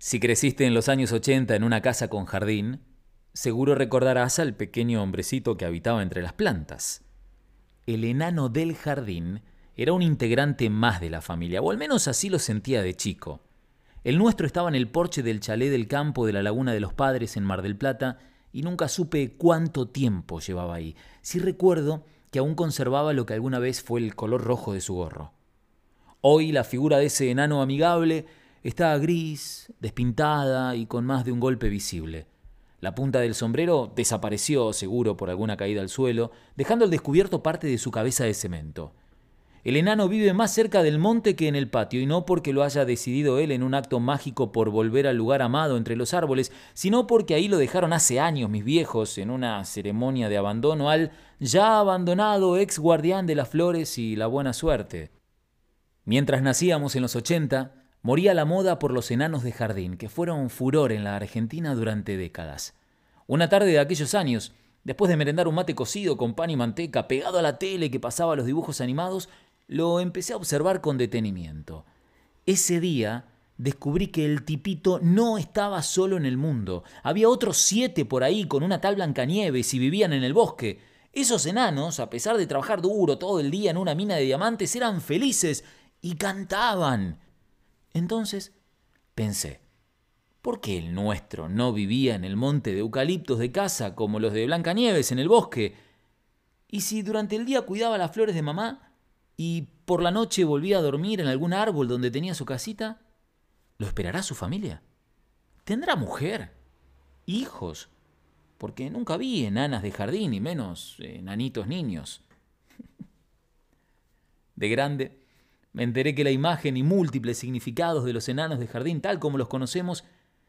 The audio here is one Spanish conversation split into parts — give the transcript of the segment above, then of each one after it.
Si creciste en los años 80 en una casa con jardín, seguro recordarás al pequeño hombrecito que habitaba entre las plantas. El enano del jardín era un integrante más de la familia, o al menos así lo sentía de chico. El nuestro estaba en el porche del chalet del campo de la Laguna de los Padres en Mar del Plata y nunca supe cuánto tiempo llevaba ahí. Sí recuerdo que aún conservaba lo que alguna vez fue el color rojo de su gorro. Hoy la figura de ese enano amigable está gris, despintada y con más de un golpe visible. La punta del sombrero desapareció, seguro por alguna caída al suelo, dejando al descubierto parte de su cabeza de cemento. El enano vive más cerca del monte que en el patio, y no porque lo haya decidido él en un acto mágico por volver al lugar amado entre los árboles, sino porque ahí lo dejaron hace años mis viejos en una ceremonia de abandono al ya abandonado ex guardián de las flores y la buena suerte. Mientras nacíamos en los 80, moría la moda por los enanos de jardín, que fueron furor en la Argentina durante décadas. Una tarde de aquellos años, después de merendar un mate cocido con pan y manteca pegado a la tele que pasaba los dibujos animados, lo empecé a observar con detenimiento. Ese día descubrí que el tipito no estaba solo en el mundo. Había otros siete por ahí con una tal Blancanieves y vivían en el bosque. Esos enanos, a pesar de trabajar duro todo el día en una mina de diamantes, eran felices y cantaban. Entonces pensé, ¿por qué el nuestro no vivía en el monte de eucaliptos de casa como los de Blancanieves en el bosque? ¿Y si durante el día cuidaba las flores de mamá, y por la noche volvía a dormir en algún árbol donde tenía su casita, ¿lo esperará su familia? ¿Tendrá mujer? ¿Hijos? Porque nunca vi enanas de jardín, y menos enanitos niños. De grande, me enteré que la imagen y múltiples significados de los enanos de jardín, tal como los conocemos,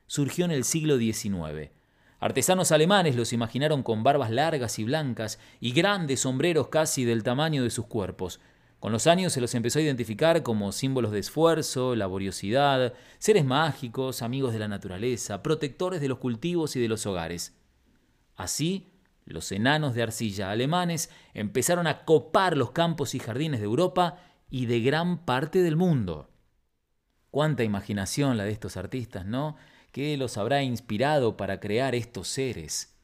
surgió en el siglo XIX. Artesanos alemanes los imaginaron con barbas largas y blancas y grandes sombreros casi del tamaño de sus cuerpos. Con los años se los empezó a identificar como símbolos de esfuerzo, laboriosidad, seres mágicos, amigos de la naturaleza, protectores de los cultivos y de los hogares. Así, los enanos de arcilla alemanes empezaron a copar los campos y jardines de Europa y de gran parte del mundo. Cuánta imaginación la de estos artistas, ¿no? ¿Qué los habrá inspirado para crear estos seres?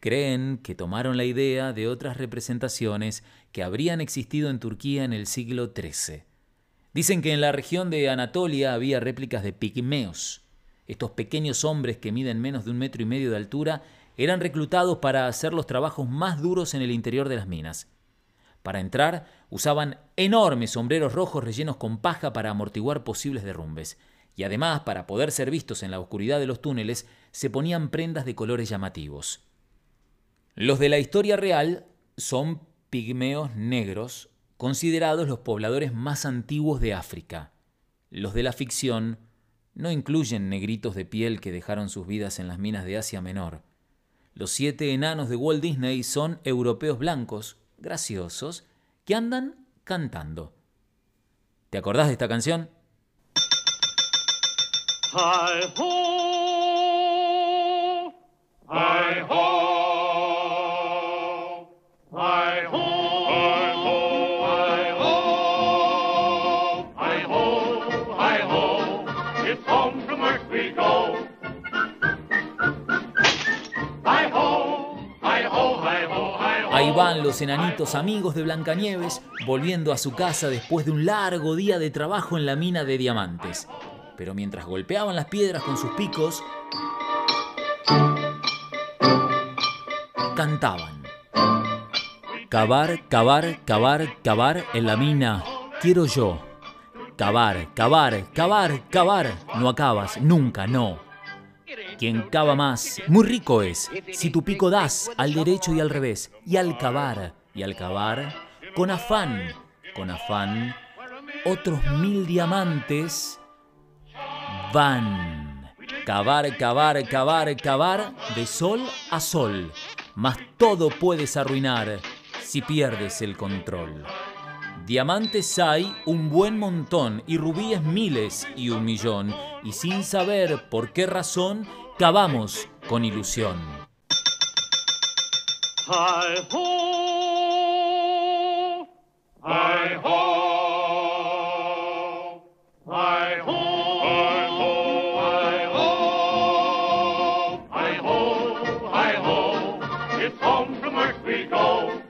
Creen que tomaron la idea de otras representaciones que habrían existido en Turquía en el siglo XIII. Dicen que en la región de Anatolia había réplicas de pigmeos. Estos pequeños hombres que miden menos de un metro y medio de altura eran reclutados para hacer los trabajos más duros en el interior de las minas. Para entrar usaban enormes sombreros rojos rellenos con paja para amortiguar posibles derrumbes. Y además, para poder ser vistos en la oscuridad de los túneles, se ponían prendas de colores llamativos. Los de la historia real son pigmeos negros, considerados los pobladores más antiguos de África. Los de la ficción no incluyen negritos de piel que dejaron sus vidas en las minas de Asia Menor. Los siete enanos de Walt Disney son europeos blancos, graciosos, que andan cantando. ¿Te acordás de esta canción? Ahí van los enanitos amigos de Blancanieves volviendo a su casa después de un largo día de trabajo en la mina de diamantes. Pero mientras golpeaban las piedras con sus picos, cantaban. Cavar, cavar, cavar, cavar en la mina, quiero yo. Cavar, cavar, cavar, cavar, no acabas, nunca, no. Quien cava más, muy rico es, si tu pico das al derecho y al revés, y al cavar, y al cavar, con afán, con afán, otros mil diamantes van. Cavar, cavar, cavar, cavar, de sol a sol, mas todo puedes arruinar si pierdes el control. Diamantes hay un buen montón y rubíes miles y un millón, y sin saber por qué razón Cavamos con ilusión. It's home from we go.